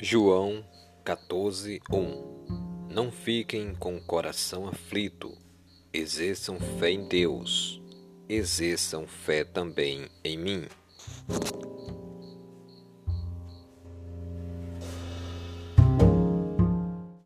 João 14, 1 Não fiquem com o coração aflito, exerçam fé em Deus, exerçam fé também em mim.